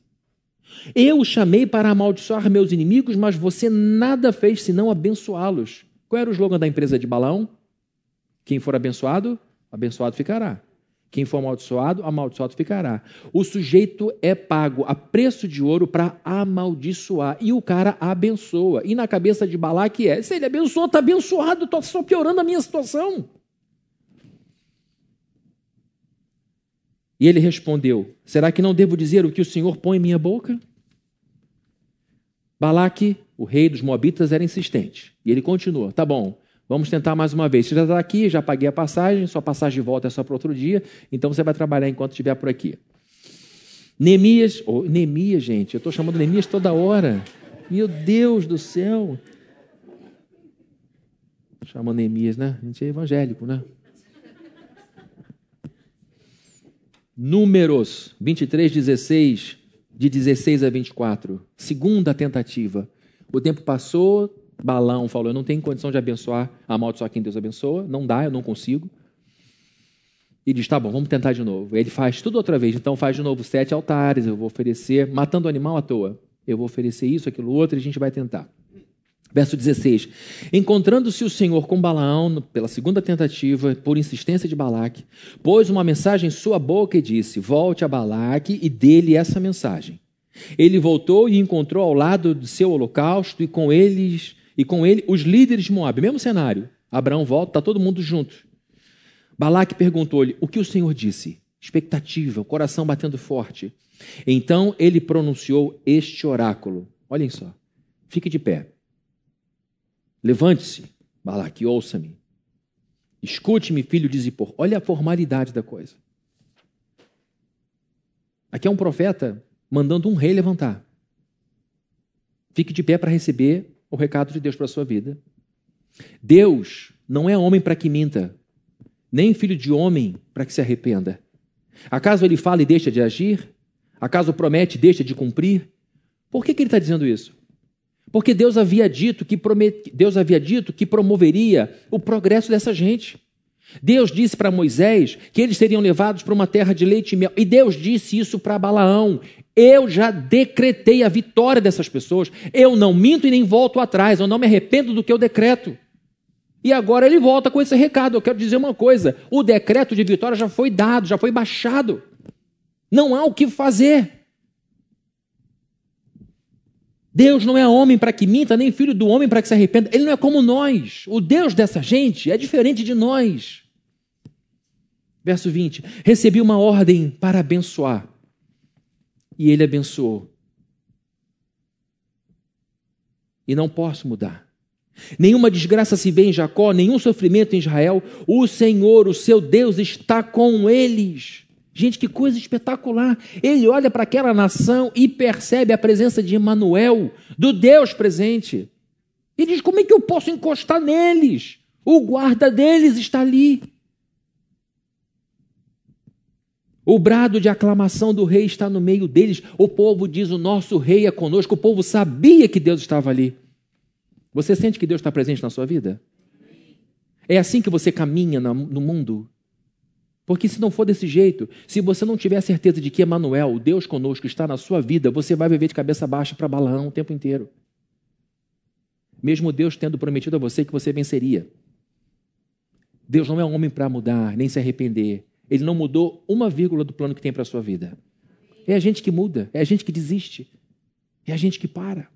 Eu o chamei para amaldiçoar meus inimigos, mas você nada fez senão abençoá-los. Qual era o slogan da empresa de Balaão? Quem for abençoado, abençoado ficará. Quem for amaldiçoado, amaldiçoado ficará. O sujeito é pago a preço de ouro para amaldiçoar. E o cara abençoa. E na cabeça de Balaque é: se ele abençoou, está abençoado, estou só piorando a minha situação. E ele respondeu: Será que não devo dizer o que o Senhor põe em minha boca? Balaque, o rei dos Moabitas, era insistente. E ele continuou: Tá bom, vamos tentar mais uma vez. Você já está aqui, já paguei a passagem, sua passagem de volta é só para outro dia, então você vai trabalhar enquanto estiver por aqui. Neemias, oh, Neemias, gente, eu estou chamando Neemias toda hora. Meu Deus do céu. Chama Neemias, né? A gente é evangélico, né? Números 23, 16, de 16 a 24. Segunda tentativa. O tempo passou, Balão falou: Eu não tenho condição de abençoar, amaldiçoar quem Deus abençoa, não dá, eu não consigo. E diz: Tá bom, vamos tentar de novo. Ele faz tudo outra vez, então faz de novo sete altares, eu vou oferecer, matando o animal à toa. Eu vou oferecer isso, aquilo, outro, e a gente vai tentar. Verso 16: Encontrando-se o Senhor com Balaão pela segunda tentativa, por insistência de Balaque, pôs uma mensagem em sua boca e disse: Volte a Balaque e dê-lhe essa mensagem. Ele voltou e encontrou ao lado de seu holocausto e com eles e com ele os líderes de Moab. Mesmo cenário. Abraão volta, está todo mundo junto. Balaque perguntou-lhe: O que o Senhor disse? Expectativa, o coração batendo forte. Então ele pronunciou este oráculo. Olhem só. Fique de pé. Levante-se, Balaque, ouça-me. Escute-me, filho de Zippor. Olha a formalidade da coisa. Aqui é um profeta mandando um rei levantar. Fique de pé para receber o recado de Deus para a sua vida. Deus não é homem para que minta, nem filho de homem para que se arrependa. Acaso ele fala e deixa de agir? Acaso promete e deixa de cumprir? Por que, que ele está dizendo isso? Porque Deus havia dito que promet... Deus havia dito que promoveria o progresso dessa gente. Deus disse para Moisés que eles seriam levados para uma terra de leite e mel. E Deus disse isso para Balaão. Eu já decretei a vitória dessas pessoas. Eu não minto e nem volto atrás. Eu não me arrependo do que eu decreto. E agora ele volta com esse recado. Eu quero dizer uma coisa: o decreto de vitória já foi dado, já foi baixado. Não há o que fazer. Deus não é homem para que minta, nem filho do homem para que se arrependa. Ele não é como nós. O Deus dessa gente é diferente de nós. Verso 20: Recebi uma ordem para abençoar, e ele abençoou. E não posso mudar. Nenhuma desgraça se vê em Jacó, nenhum sofrimento em Israel. O Senhor, o seu Deus, está com eles. Gente, que coisa espetacular. Ele olha para aquela nação e percebe a presença de Emmanuel, do Deus presente. E diz: como é que eu posso encostar neles? O guarda deles está ali. O brado de aclamação do rei está no meio deles. O povo diz: O nosso rei é conosco. O povo sabia que Deus estava ali. Você sente que Deus está presente na sua vida? É assim que você caminha no mundo? Porque se não for desse jeito, se você não tiver a certeza de que Emmanuel, o Deus conosco, está na sua vida, você vai viver de cabeça baixa para Balaão o tempo inteiro. Mesmo Deus tendo prometido a você que você venceria. Deus não é homem para mudar, nem se arrepender. Ele não mudou uma vírgula do plano que tem para a sua vida. É a gente que muda, é a gente que desiste, é a gente que para.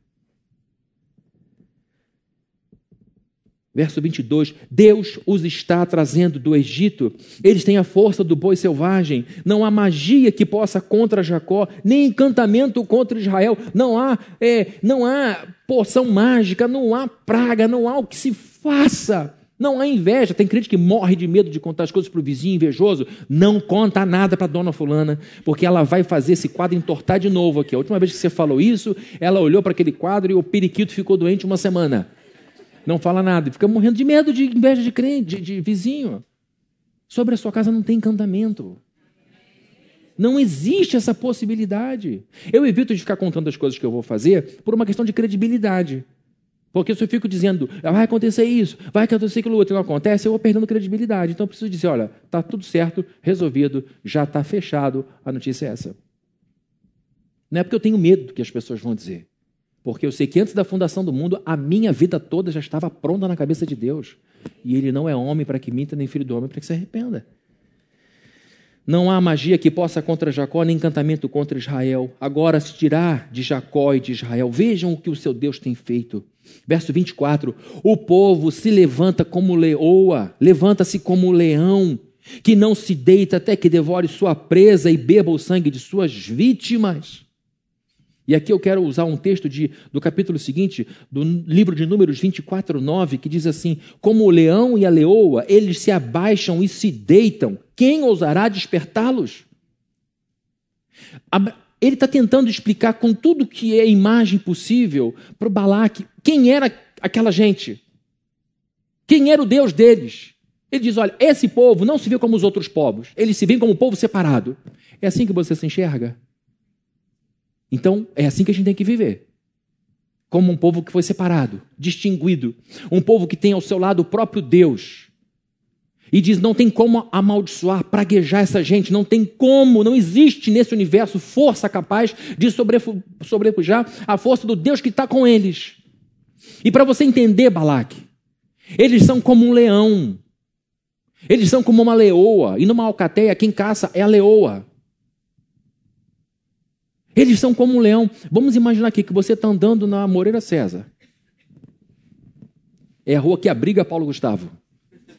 Verso 22, Deus os está trazendo do Egito, eles têm a força do boi selvagem, não há magia que possa contra Jacó, nem encantamento contra Israel, não há, é, não há poção mágica, não há praga, não há o que se faça, não há inveja. Tem crente que morre de medo de contar as coisas para o vizinho invejoso, não conta nada para a dona fulana, porque ela vai fazer esse quadro entortar de novo aqui. A última vez que você falou isso, ela olhou para aquele quadro e o periquito ficou doente uma semana não fala nada e fica morrendo de medo de inveja de crente, de, de vizinho. Sobre a sua casa não tem encantamento. Não existe essa possibilidade. Eu evito de ficar contando as coisas que eu vou fazer por uma questão de credibilidade. Porque se eu fico dizendo, vai acontecer isso, vai acontecer aquilo outro, não acontece, eu vou perdendo credibilidade. Então eu preciso dizer, olha, está tudo certo, resolvido, já está fechado, a notícia é essa. Não é porque eu tenho medo do que as pessoas vão dizer. Porque eu sei que antes da fundação do mundo, a minha vida toda já estava pronta na cabeça de Deus. E ele não é homem para que minta, nem filho do homem para que se arrependa. Não há magia que possa contra Jacó, nem encantamento contra Israel. Agora se tirar de Jacó e de Israel. Vejam o que o seu Deus tem feito. Verso 24: O povo se levanta como leoa, levanta-se como leão, que não se deita até que devore sua presa e beba o sangue de suas vítimas. E aqui eu quero usar um texto de, do capítulo seguinte, do livro de Números 24, 9, que diz assim: Como o leão e a leoa, eles se abaixam e se deitam, quem ousará despertá-los? Ele está tentando explicar com tudo que é imagem possível para o Balaque quem era aquela gente, quem era o Deus deles. Ele diz: olha, esse povo não se vê como os outros povos, eles se veem como um povo separado. É assim que você se enxerga? Então, é assim que a gente tem que viver. Como um povo que foi separado, distinguido, um povo que tem ao seu lado o próprio Deus. E diz: não tem como amaldiçoar, praguejar essa gente, não tem como, não existe nesse universo força capaz de sobrepujar a força do Deus que está com eles. E para você entender, Balaque, eles são como um leão, eles são como uma leoa, e numa alcateia, quem caça é a leoa. Eles são como um leão. Vamos imaginar aqui que você está andando na Moreira César. É a rua que abriga Paulo Gustavo.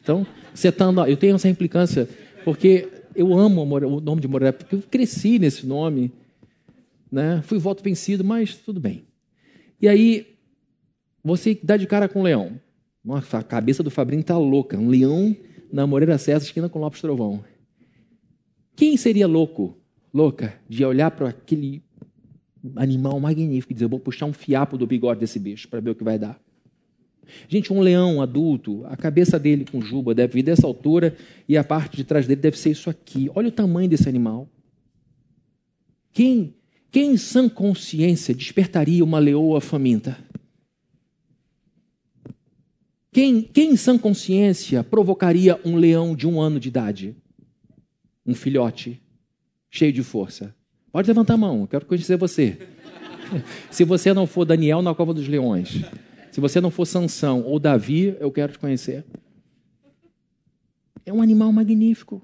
Então, você está andando. Eu tenho essa implicância, porque eu amo o nome de Moreira, porque eu cresci nesse nome. Né? Fui voto vencido, mas tudo bem. E aí, você dá de cara com um leão. Nossa, a cabeça do Fabrinho está louca. Um leão na Moreira César, esquina com Lopes Trovão. Quem seria louco louca de olhar para aquele animal magnífico e dizer: vou puxar um fiapo do bigode desse bicho para ver o que vai dar. Gente, um leão adulto, a cabeça dele com juba deve vir dessa altura e a parte de trás dele deve ser isso aqui. Olha o tamanho desse animal. Quem, quem em sã consciência despertaria uma leoa faminta? Quem, quem em sã consciência provocaria um leão de um ano de idade? Um filhote cheio de força? Pode levantar a mão, quero conhecer você. Se você não for Daniel na cova dos leões, se você não for Sansão ou Davi, eu quero te conhecer. É um animal magnífico.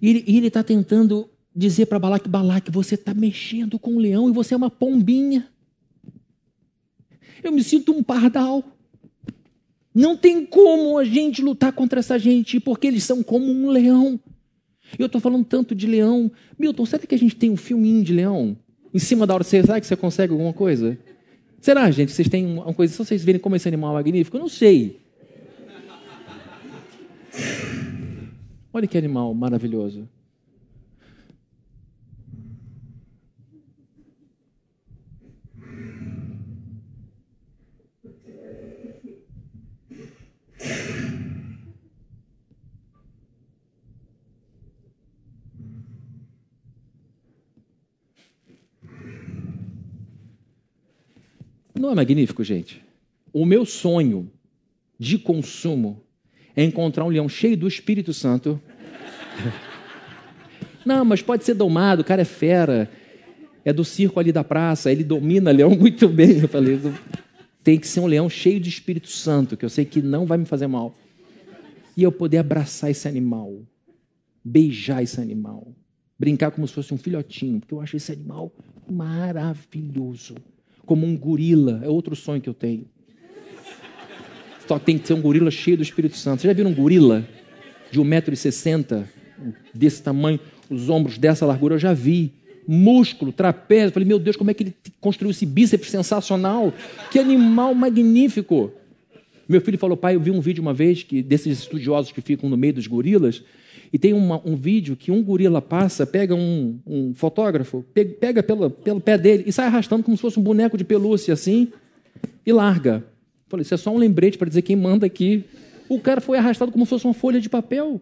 E ele está tentando dizer para Balaque, Balaque, você está mexendo com o leão e você é uma pombinha. Eu me sinto um pardal. Não tem como a gente lutar contra essa gente, porque eles são como um leão. Eu estou falando tanto de leão. Milton, será que a gente tem um filminho de leão? Em cima da hora, será que você consegue alguma coisa? Será, gente, vocês têm uma coisa, só vocês verem como esse animal é magnífico? Eu não sei. Olha que animal maravilhoso. Não é magnífico, gente? O meu sonho de consumo é encontrar um leão cheio do Espírito Santo. Não, mas pode ser domado, o cara é fera. É do circo ali da praça, ele domina leão muito bem. Eu falei, tem que ser um leão cheio de Espírito Santo, que eu sei que não vai me fazer mal. E eu poder abraçar esse animal. beijar esse animal, brincar como se fosse um filhotinho, porque eu acho esse animal maravilhoso. Como um gorila, é outro sonho que eu tenho. Só tem que ser um gorila cheio do Espírito Santo. Você já viu um gorila de 1,60m, desse tamanho, os ombros dessa largura? Eu já vi. Músculo, trapézio. Falei, meu Deus, como é que ele construiu esse bíceps sensacional? Que animal magnífico. Meu filho falou, pai, eu vi um vídeo uma vez que desses estudiosos que ficam no meio dos gorilas, e tem uma, um vídeo que um gorila passa, pega um, um fotógrafo, pega, pega pelo, pelo pé dele e sai arrastando como se fosse um boneco de pelúcia assim, e larga. Falei, isso é só um lembrete para dizer quem manda aqui. O cara foi arrastado como se fosse uma folha de papel.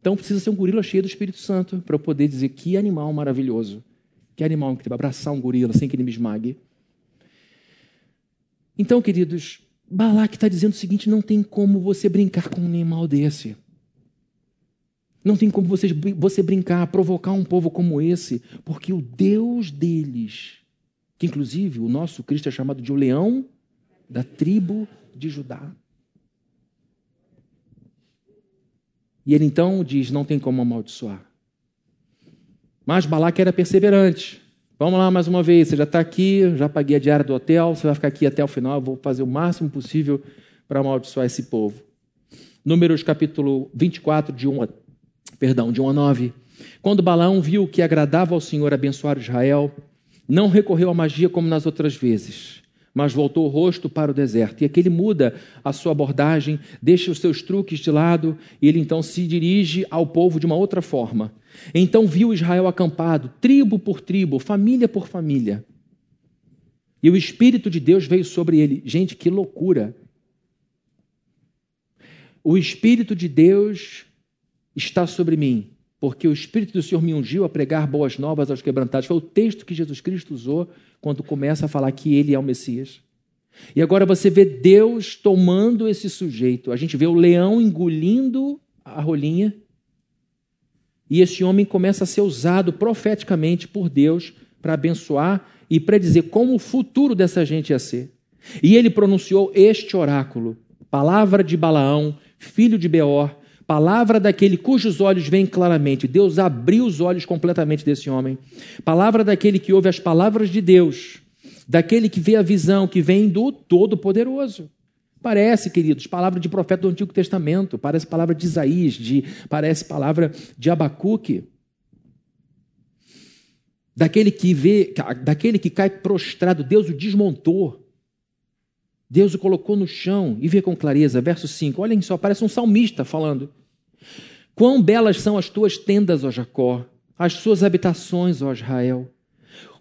Então precisa ser um gorila cheio do Espírito Santo para eu poder dizer que animal maravilhoso. Que animal incrível. Abraçar um gorila sem que ele me esmague. Então, queridos, Balaque está dizendo o seguinte: não tem como você brincar com um animal desse. Não tem como você, você brincar, provocar um povo como esse, porque o Deus deles, que inclusive o nosso Cristo é chamado de o leão da tribo de Judá. E ele então diz: não tem como amaldiçoar. Mas Balaque era perseverante. Vamos lá mais uma vez, você já está aqui, já paguei a diária do hotel, você vai ficar aqui até o final, eu vou fazer o máximo possível para amaldiçoar esse povo. Números capítulo 24, de 1 a, perdão, de 1 a 9. Quando Balaão viu que agradava ao Senhor abençoar Israel, não recorreu à magia como nas outras vezes, mas voltou o rosto para o deserto. E aqui ele muda a sua abordagem, deixa os seus truques de lado, e ele então se dirige ao povo de uma outra forma. Então viu Israel acampado, tribo por tribo, família por família. E o Espírito de Deus veio sobre ele. Gente, que loucura! O Espírito de Deus está sobre mim, porque o Espírito do Senhor me ungiu a pregar boas novas aos quebrantados. Foi o texto que Jesus Cristo usou quando começa a falar que ele é o Messias. E agora você vê Deus tomando esse sujeito. A gente vê o leão engolindo a rolinha. E esse homem começa a ser usado profeticamente por Deus para abençoar e predizer como o futuro dessa gente ia ser. E ele pronunciou este oráculo, palavra de Balaão, filho de Beor, Palavra daquele cujos olhos veem claramente. Deus abriu os olhos completamente desse homem. Palavra daquele que ouve as palavras de Deus. Daquele que vê a visão que vem do Todo-Poderoso. Parece, queridos, palavra de profeta do Antigo Testamento, parece palavra de Isaías, de, parece palavra de Abacuque. Daquele que vê, daquele que cai prostrado, Deus o desmontou. Deus o colocou no chão e vê com clareza. Verso 5. Olhem só, parece um salmista falando. Quão belas são as tuas tendas, ó Jacó, as suas habitações, ó Israel.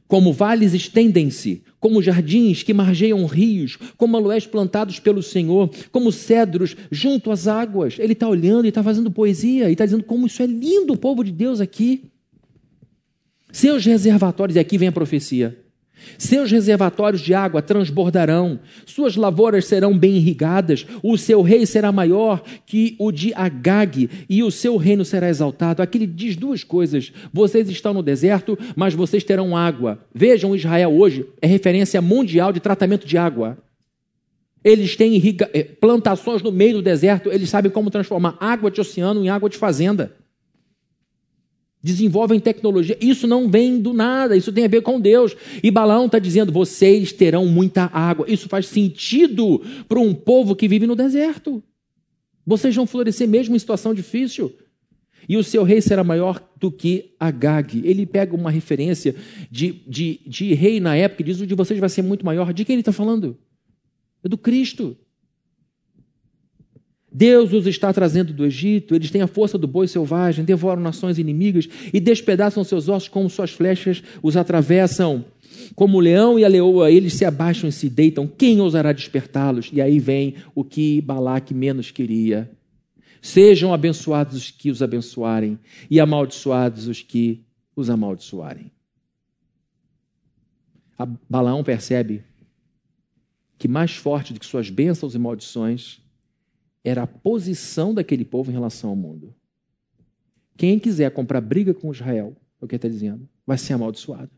Como vales estendem-se, como jardins que margeiam rios, como aloés plantados pelo Senhor, como cedros junto às águas. Ele está olhando e está fazendo poesia e está dizendo como isso é lindo, o povo de Deus aqui. Seus reservatórios, e aqui vem a profecia. Seus reservatórios de água transbordarão, suas lavouras serão bem irrigadas, o seu rei será maior que o de Agag, e o seu reino será exaltado. Aqui ele diz duas coisas: vocês estão no deserto, mas vocês terão água. Vejam, Israel hoje é referência mundial de tratamento de água. Eles têm. Eh, plantações no meio do deserto, eles sabem como transformar água de oceano em água de fazenda desenvolvem tecnologia. Isso não vem do nada, isso tem a ver com Deus. E Balaão está dizendo: vocês terão muita água. Isso faz sentido para um povo que vive no deserto. Vocês vão florescer mesmo em situação difícil. E o seu rei será maior do que Agag. Ele pega uma referência de, de, de rei na época e diz: o de vocês vai ser muito maior. De quem ele está falando? É do Cristo. Deus os está trazendo do Egito, eles têm a força do boi selvagem, devoram nações inimigas e despedaçam seus ossos como suas flechas os atravessam. Como o leão e a leoa, eles se abaixam e se deitam. Quem ousará despertá-los? E aí vem o que Balaque menos queria. Sejam abençoados os que os abençoarem e amaldiçoados os que os amaldiçoarem. A Balaão percebe que mais forte do que suas bênçãos e maldições era a posição daquele povo em relação ao mundo. Quem quiser comprar briga com Israel, é o que ele está dizendo, vai ser amaldiçoado.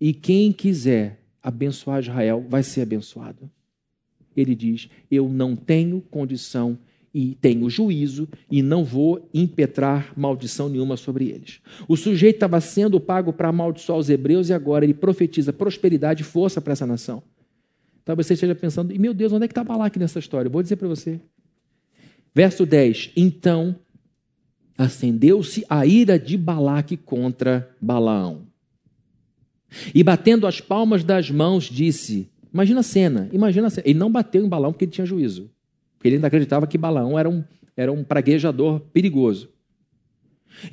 E quem quiser abençoar Israel, vai ser abençoado. Ele diz: Eu não tenho condição e tenho juízo e não vou impetrar maldição nenhuma sobre eles. O sujeito estava sendo pago para amaldiçoar os hebreus e agora ele profetiza prosperidade e força para essa nação. Talvez você esteja pensando, e meu Deus, onde é que está Balaque nessa história? vou dizer para você. Verso 10: Então acendeu-se a ira de Balaque contra Balaão. E batendo as palmas das mãos, disse: Imagina a cena, imagina a cena. Ele não bateu em Balaão porque ele tinha juízo. Porque ele ainda acreditava que Balaão era um, era um praguejador perigoso.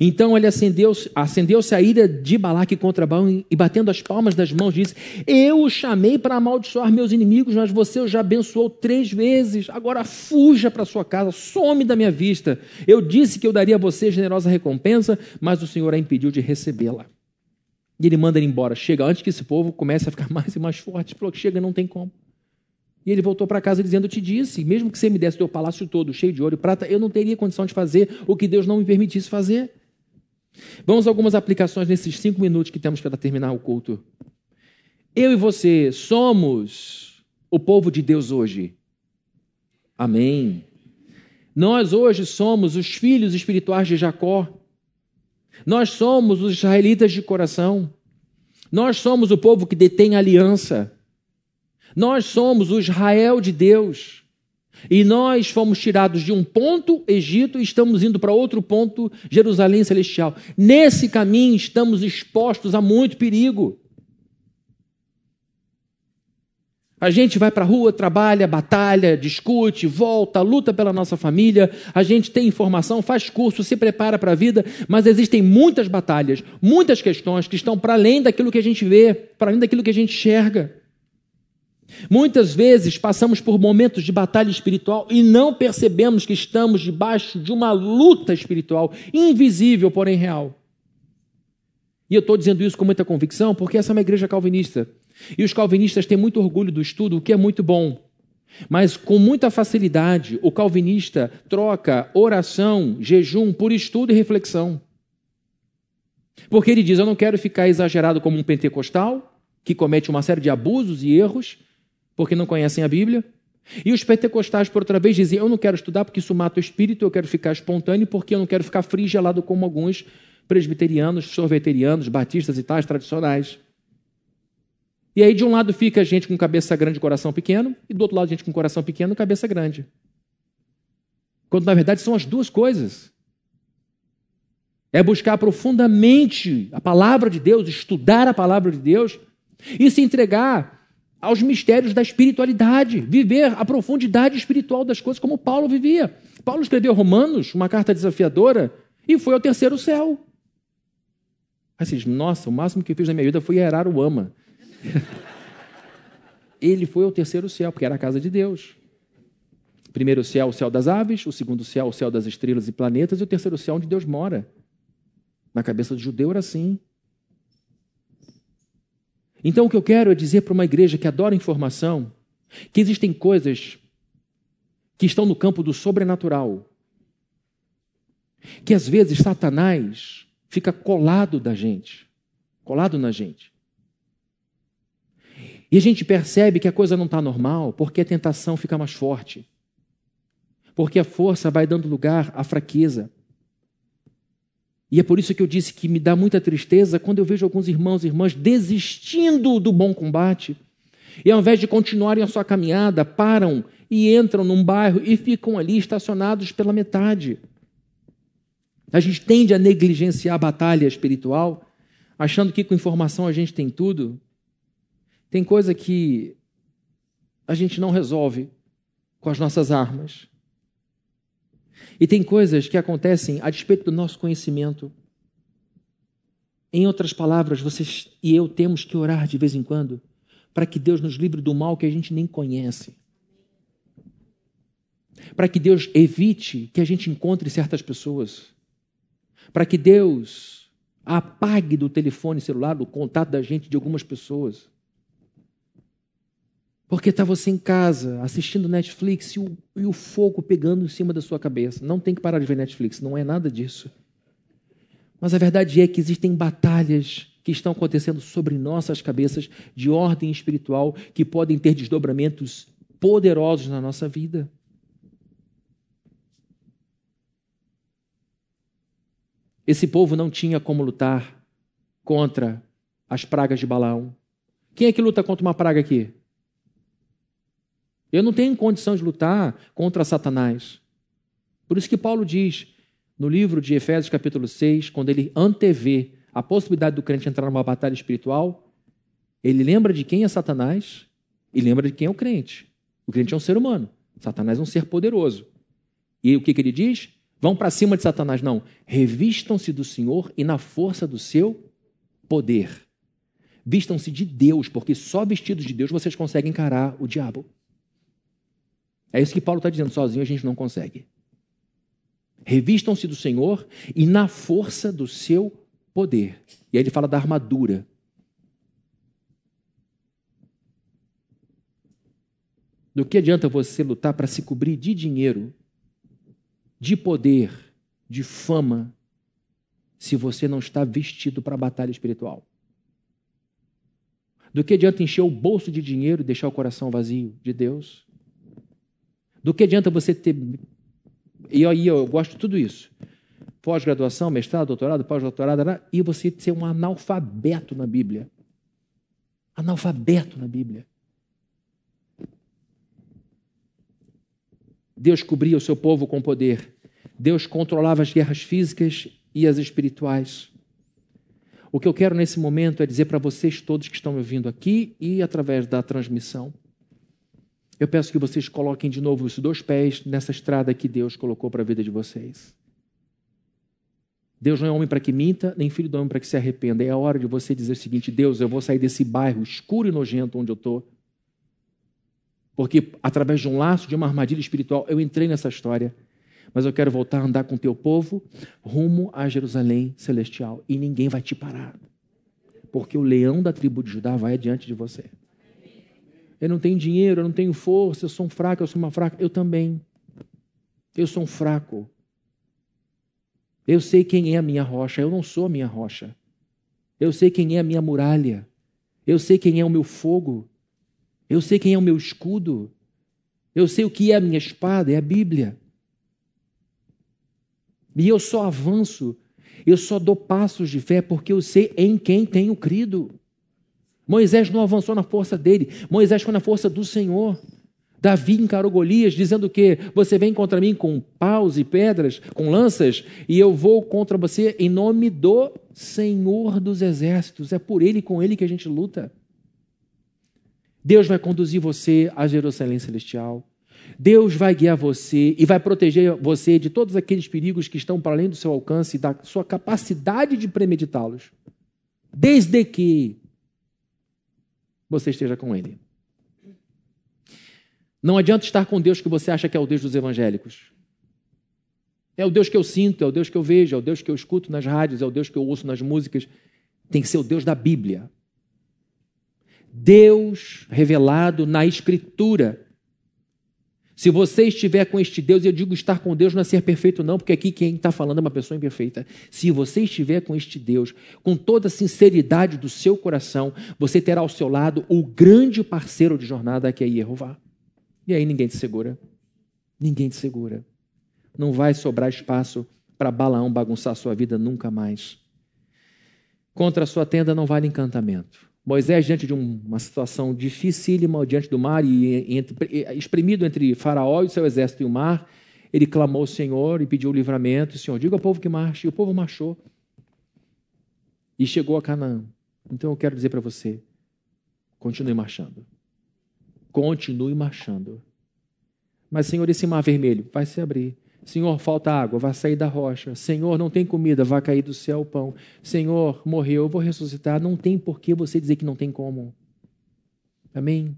Então ele acendeu-se acendeu a ira de Balaque contra Balaão e batendo as palmas das mãos disse: Eu o chamei para amaldiçoar meus inimigos, mas você já abençoou três vezes. Agora fuja para sua casa, some da minha vista. Eu disse que eu daria a você generosa recompensa, mas o Senhor a impediu de recebê-la. E ele manda ele embora. Chega antes que esse povo comece a ficar mais e mais forte. Falou: Chega, não tem como. E ele voltou para casa dizendo: Eu te disse, mesmo que você me desse o teu palácio todo, cheio de ouro e prata, eu não teria condição de fazer o que Deus não me permitisse fazer. Vamos a algumas aplicações nesses cinco minutos que temos para terminar o culto. Eu e você somos o povo de Deus hoje. Amém. Nós hoje somos os filhos espirituais de Jacó. Nós somos os israelitas de coração. Nós somos o povo que detém aliança. Nós somos o Israel de Deus. E nós fomos tirados de um ponto, Egito, e estamos indo para outro ponto, Jerusalém Celestial. Nesse caminho estamos expostos a muito perigo. A gente vai para a rua, trabalha, batalha, discute, volta, luta pela nossa família, a gente tem informação, faz curso, se prepara para a vida, mas existem muitas batalhas, muitas questões que estão para além daquilo que a gente vê, para além daquilo que a gente enxerga. Muitas vezes passamos por momentos de batalha espiritual e não percebemos que estamos debaixo de uma luta espiritual, invisível, porém real. E eu estou dizendo isso com muita convicção porque essa é uma igreja calvinista. E os calvinistas têm muito orgulho do estudo, o que é muito bom. Mas com muita facilidade, o calvinista troca oração, jejum por estudo e reflexão. Porque ele diz: Eu não quero ficar exagerado como um pentecostal, que comete uma série de abusos e erros, porque não conhecem a Bíblia. E os pentecostais, por outra vez, dizem: Eu não quero estudar porque isso mata o espírito, eu quero ficar espontâneo porque eu não quero ficar frigelado como alguns presbiterianos, sorveterianos, batistas e tais tradicionais. E aí, de um lado fica gente com cabeça grande e coração pequeno, e do outro lado, gente com coração pequeno e cabeça grande. Quando, na verdade, são as duas coisas. É buscar profundamente a palavra de Deus, estudar a palavra de Deus e se entregar aos mistérios da espiritualidade, viver a profundidade espiritual das coisas como Paulo vivia. Paulo escreveu Romanos, uma carta desafiadora, e foi ao terceiro céu. Assim, nossa, o máximo que eu fiz na minha vida foi erar o ama. Ele foi ao terceiro céu, porque era a casa de Deus. O primeiro céu, o céu das aves, o segundo céu, o céu das estrelas e planetas, e o terceiro céu, onde Deus mora. Na cabeça do judeu era assim. Então, o que eu quero é dizer para uma igreja que adora informação que existem coisas que estão no campo do sobrenatural, que às vezes Satanás fica colado da gente, colado na gente. E a gente percebe que a coisa não está normal porque a tentação fica mais forte, porque a força vai dando lugar à fraqueza. E é por isso que eu disse que me dá muita tristeza quando eu vejo alguns irmãos e irmãs desistindo do bom combate. E ao invés de continuarem a sua caminhada, param e entram num bairro e ficam ali estacionados pela metade. A gente tende a negligenciar a batalha espiritual, achando que com informação a gente tem tudo. Tem coisa que a gente não resolve com as nossas armas. E tem coisas que acontecem a despeito do nosso conhecimento. Em outras palavras, vocês e eu temos que orar de vez em quando para que Deus nos livre do mal que a gente nem conhece. Para que Deus evite que a gente encontre certas pessoas. Para que Deus apague do telefone celular o contato da gente de algumas pessoas. Porque está você em casa, assistindo Netflix e o, e o fogo pegando em cima da sua cabeça. Não tem que parar de ver Netflix, não é nada disso. Mas a verdade é que existem batalhas que estão acontecendo sobre nossas cabeças de ordem espiritual que podem ter desdobramentos poderosos na nossa vida. Esse povo não tinha como lutar contra as pragas de Balaão. Quem é que luta contra uma praga aqui? Eu não tenho condição de lutar contra Satanás. Por isso que Paulo diz no livro de Efésios, capítulo 6, quando ele antevê a possibilidade do crente entrar numa batalha espiritual, ele lembra de quem é Satanás e lembra de quem é o crente. O crente é um ser humano, Satanás é um ser poderoso. E o que, que ele diz? Vão para cima de Satanás, não. Revistam-se do Senhor e na força do seu poder. Vistam-se de Deus, porque só vestidos de Deus vocês conseguem encarar o diabo. É isso que Paulo está dizendo, sozinho a gente não consegue. Revistam-se do Senhor e na força do seu poder. E aí ele fala da armadura. Do que adianta você lutar para se cobrir de dinheiro, de poder, de fama, se você não está vestido para a batalha espiritual? Do que adianta encher o bolso de dinheiro e deixar o coração vazio de Deus? Do que adianta você ter. E aí eu gosto de tudo isso. Pós-graduação, mestrado, doutorado, pós-doutorado, e você ser um analfabeto na Bíblia. Analfabeto na Bíblia. Deus cobria o seu povo com poder. Deus controlava as guerras físicas e as espirituais. O que eu quero nesse momento é dizer para vocês todos que estão me ouvindo aqui e através da transmissão. Eu peço que vocês coloquem de novo os dois pés nessa estrada que Deus colocou para a vida de vocês. Deus não é homem para que minta, nem filho do homem para que se arrependa. É a hora de você dizer o seguinte: Deus, eu vou sair desse bairro escuro e nojento onde eu estou porque através de um laço, de uma armadilha espiritual, eu entrei nessa história. Mas eu quero voltar a andar com o teu povo rumo a Jerusalém celestial. E ninguém vai te parar. Porque o leão da tribo de Judá vai adiante de você. Eu não tenho dinheiro, eu não tenho força, eu sou um fraco, eu sou uma fraca. Eu também. Eu sou um fraco. Eu sei quem é a minha rocha, eu não sou a minha rocha. Eu sei quem é a minha muralha. Eu sei quem é o meu fogo. Eu sei quem é o meu escudo. Eu sei o que é a minha espada, é a Bíblia. E eu só avanço, eu só dou passos de fé porque eu sei em quem tenho crido. Moisés não avançou na força dele, Moisés foi na força do Senhor. Davi encarou Golias, dizendo que você vem contra mim com paus e pedras, com lanças, e eu vou contra você em nome do Senhor dos Exércitos. É por ele e com ele que a gente luta. Deus vai conduzir você a Jerusalém Celestial. Deus vai guiar você e vai proteger você de todos aqueles perigos que estão para além do seu alcance e da sua capacidade de premeditá-los. Desde que você esteja com Ele. Não adianta estar com Deus que você acha que é o Deus dos evangélicos. É o Deus que eu sinto, é o Deus que eu vejo, é o Deus que eu escuto nas rádios, é o Deus que eu ouço nas músicas. Tem que ser o Deus da Bíblia. Deus revelado na Escritura. Se você estiver com este Deus, eu digo estar com Deus não é ser perfeito, não, porque aqui quem está falando é uma pessoa imperfeita. Se você estiver com este Deus, com toda a sinceridade do seu coração, você terá ao seu lado o grande parceiro de jornada que é Jeová. E aí ninguém te segura. Ninguém te segura. Não vai sobrar espaço para Balaão bagunçar a sua vida nunca mais. Contra a sua tenda não vale encantamento. Moisés, diante de uma situação dificílima, diante do mar, e entre, espremido entre Faraó e seu exército e o mar, ele clamou ao Senhor e pediu o livramento. Senhor, diga ao povo que marche. E o povo marchou. E chegou a Canaã. Então eu quero dizer para você: continue marchando. Continue marchando. Mas, Senhor, esse mar vermelho vai se abrir. Senhor, falta água, vai sair da rocha. Senhor, não tem comida, vai cair do céu o pão. Senhor, morreu, eu vou ressuscitar. Não tem por que você dizer que não tem como. Amém?